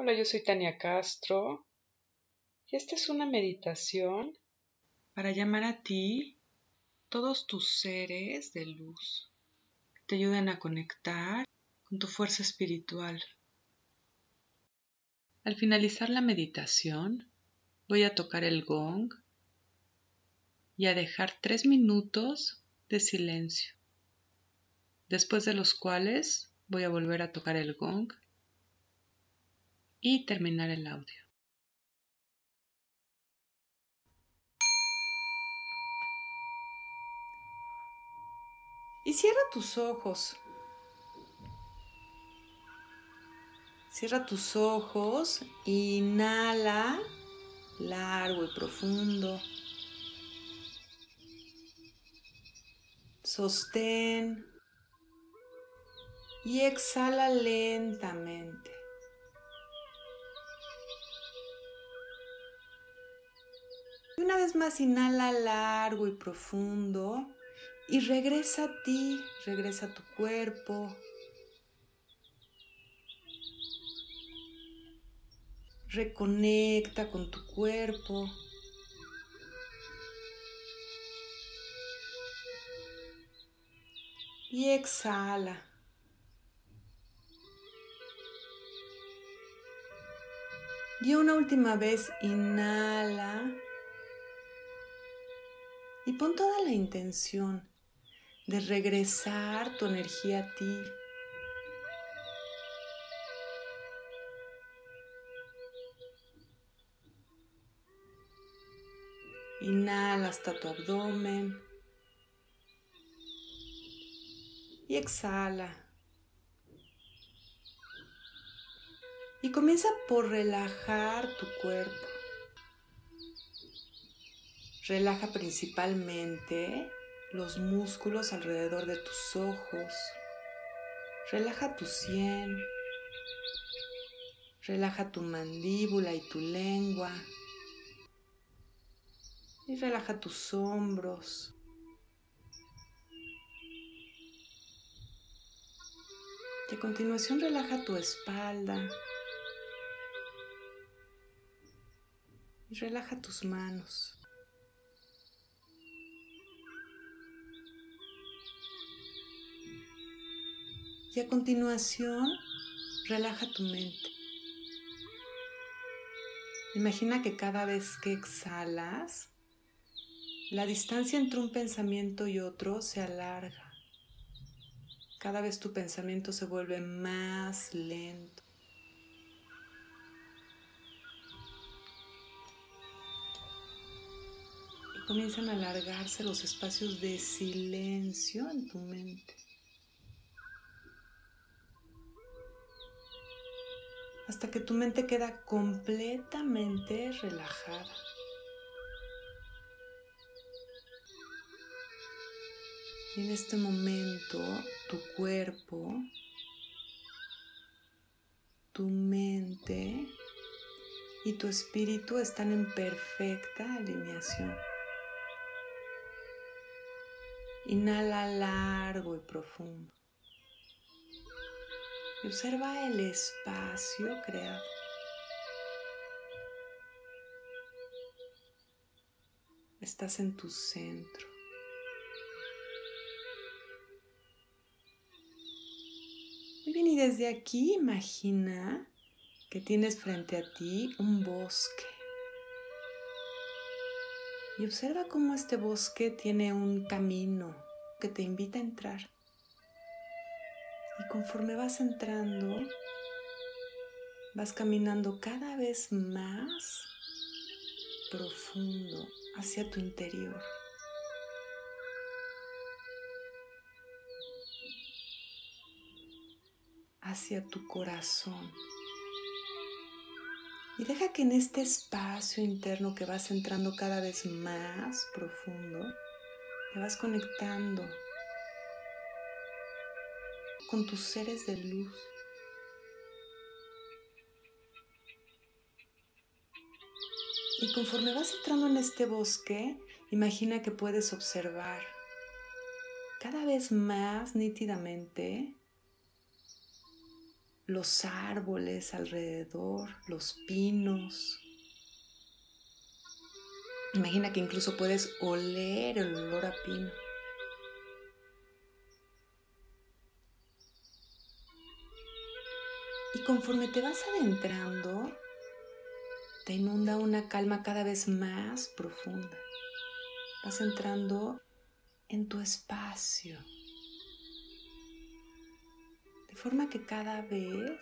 Hola, yo soy Tania Castro y esta es una meditación para llamar a ti todos tus seres de luz que te ayuden a conectar con tu fuerza espiritual. Al finalizar la meditación, voy a tocar el gong y a dejar tres minutos de silencio, después de los cuales voy a volver a tocar el gong y terminar el audio. Y cierra tus ojos. Cierra tus ojos, inhala largo y profundo. Sostén y exhala lentamente. Una vez más inhala largo y profundo y regresa a ti, regresa a tu cuerpo. Reconecta con tu cuerpo. Y exhala. Y una última vez inhala. Pon toda la intención de regresar tu energía a ti. Inhala hasta tu abdomen y exhala. Y comienza por relajar tu cuerpo. Relaja principalmente los músculos alrededor de tus ojos. Relaja tu sien. Relaja tu mandíbula y tu lengua. Y relaja tus hombros. Y a continuación relaja tu espalda. Y relaja tus manos. Y a continuación, relaja tu mente. Imagina que cada vez que exhalas, la distancia entre un pensamiento y otro se alarga. Cada vez tu pensamiento se vuelve más lento. Y comienzan a alargarse los espacios de silencio en tu mente. Hasta que tu mente queda completamente relajada. Y en este momento tu cuerpo, tu mente y tu espíritu están en perfecta alineación. Inhala largo y profundo y observa el espacio creado. Estás en tu centro. Muy bien, y desde aquí imagina que tienes frente a ti un bosque. Y observa cómo este bosque tiene un camino que te invita a entrar. Y conforme vas entrando, vas caminando cada vez más profundo hacia tu interior. hacia tu corazón. Y deja que en este espacio interno que vas entrando cada vez más profundo, te vas conectando con tus seres de luz. Y conforme vas entrando en este bosque, imagina que puedes observar cada vez más nítidamente los árboles alrededor, los pinos. Imagina que incluso puedes oler el olor a pino. Conforme te vas adentrando, te inunda una calma cada vez más profunda. Vas entrando en tu espacio forma que cada vez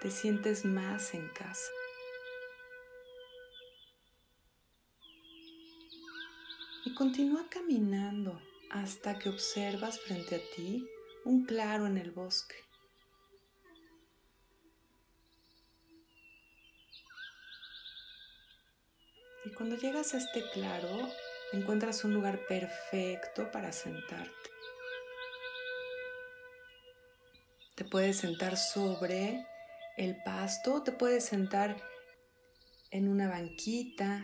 te sientes más en casa. Y continúa caminando hasta que observas frente a ti un claro en el bosque. Y cuando llegas a este claro, encuentras un lugar perfecto para sentarte. Te puedes sentar sobre el pasto, te puedes sentar en una banquita,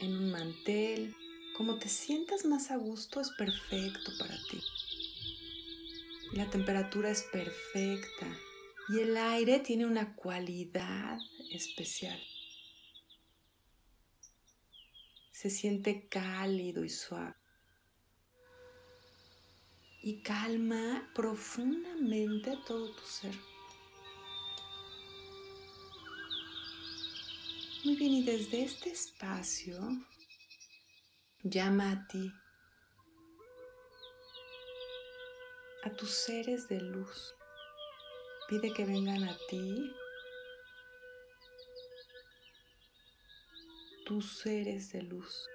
en un mantel. Como te sientas más a gusto es perfecto para ti. La temperatura es perfecta y el aire tiene una cualidad especial. Se siente cálido y suave y calma profundamente todo tu ser. Muy bien, y desde este espacio llama a ti, a tus seres de luz. Pide que vengan a ti tus seres de luz.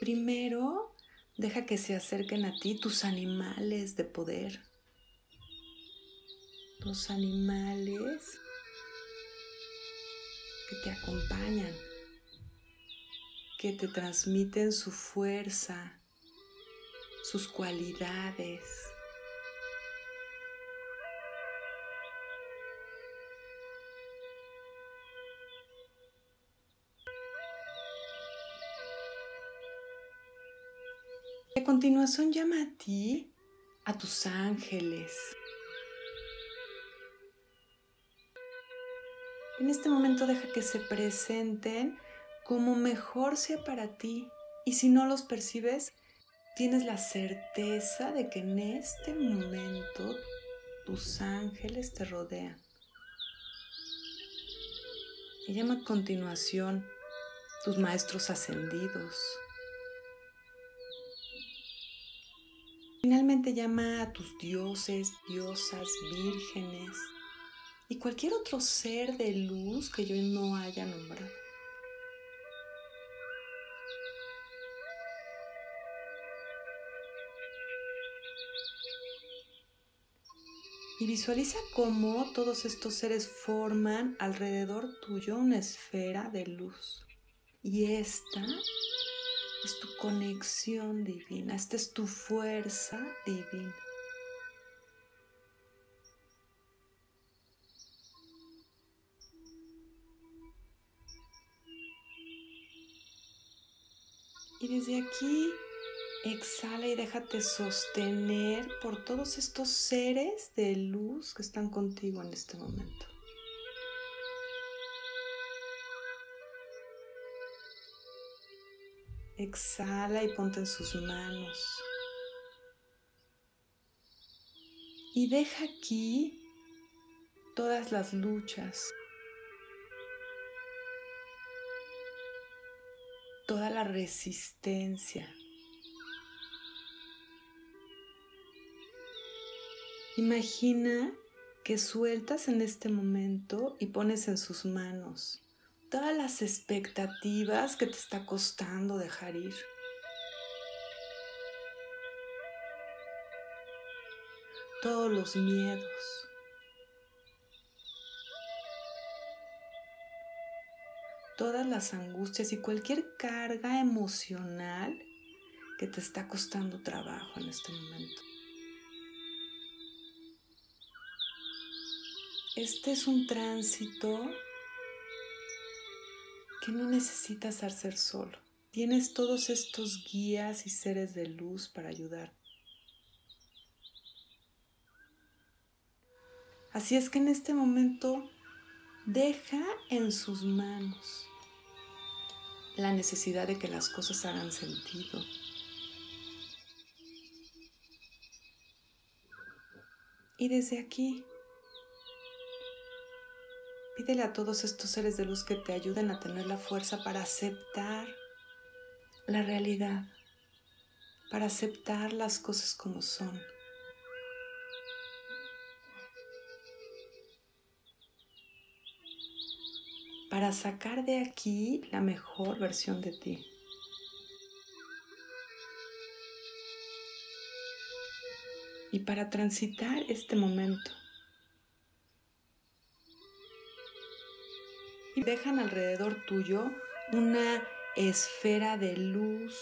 Primero, deja que se acerquen a ti tus animales de poder. Los animales que te acompañan, que te transmiten su fuerza, sus cualidades. A continuación llama a ti, a tus ángeles. En este momento deja que se presenten como mejor sea para ti. Y si no los percibes, tienes la certeza de que en este momento tus ángeles te rodean. Y llama a continuación tus maestros ascendidos, Finalmente llama a tus dioses, diosas, vírgenes y cualquier otro ser de luz que yo no haya nombrado. Y visualiza cómo todos estos seres forman alrededor tuyo una esfera de luz. Y esta es tu conexión divina, esta es tu fuerza divina. Y desde aquí exhala y déjate sostener por todos estos seres de luz que están contigo en este momento. Exhala y ponte en sus manos. Y deja aquí todas las luchas, toda la resistencia. Imagina que sueltas en este momento y pones en sus manos todas las expectativas que te está costando dejar ir. Todos los miedos. Todas las angustias y cualquier carga emocional que te está costando trabajo en este momento. Este es un tránsito que no necesitas hacer solo. Tienes todos estos guías y seres de luz para ayudar. Así es que en este momento deja en sus manos la necesidad de que las cosas hagan sentido. Y desde aquí a todos estos seres de luz que te ayuden a tener la fuerza para aceptar la realidad, para aceptar las cosas como son. para sacar de aquí la mejor versión de ti. Y para transitar este momento. Dejan alrededor tuyo una esfera de luz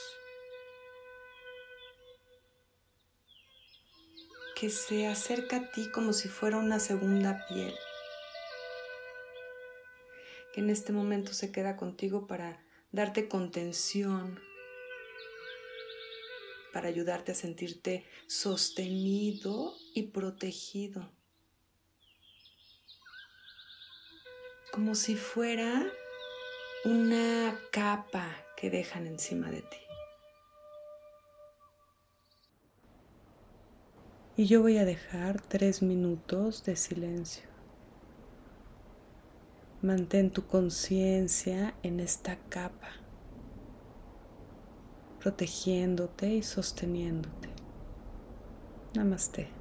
que se acerca a ti como si fuera una segunda piel que en este momento se queda contigo para darte contención, para ayudarte a sentirte sostenido y protegido. Como si fuera una capa que dejan encima de ti. Y yo voy a dejar tres minutos de silencio. Mantén tu conciencia en esta capa, protegiéndote y sosteniéndote. Namaste.